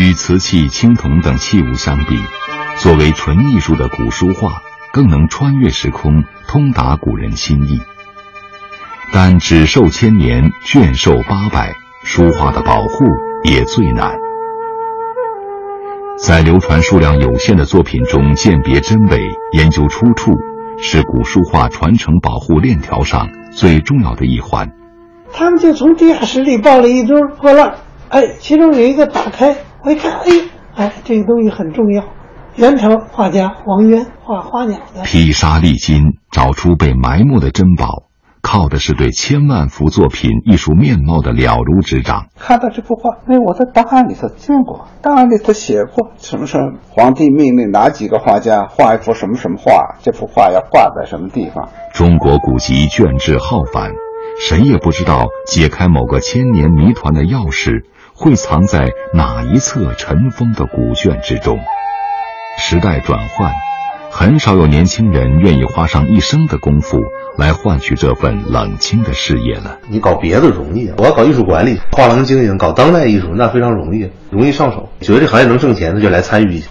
与瓷器、青铜等器物相比，作为纯艺术的古书画更能穿越时空，通达古人心意。但纸寿千年，卷寿八百，书画的保护也最难。在流传数量有限的作品中鉴别真伪、研究出处，是古书画传承保护链条上最重要的一环。他们就从地下室里抱了一堆破烂，哎，其中有一个打开，我一看，哎，哎，这个东西很重要。元朝画家王渊画花鸟的，披沙历金找出被埋没的珍宝。靠的是对千万幅作品艺术面貌的了如指掌。看到这幅画，哎，我在档案里头见过，档案里头写过，什么时候皇帝命令哪几个画家画一幅什么什么画，这幅画要挂在什么地方。中国古籍卷帙浩繁，谁也不知道解开某个千年谜团的钥匙会藏在哪一册尘封的古卷之中。时代转换。很少有年轻人愿意花上一生的功夫来换取这份冷清的事业了。你搞别的容易，我要搞艺术管理、画廊经营、搞当代艺术，那非常容易，容易上手。觉得这行业能挣钱，那就来参与一下。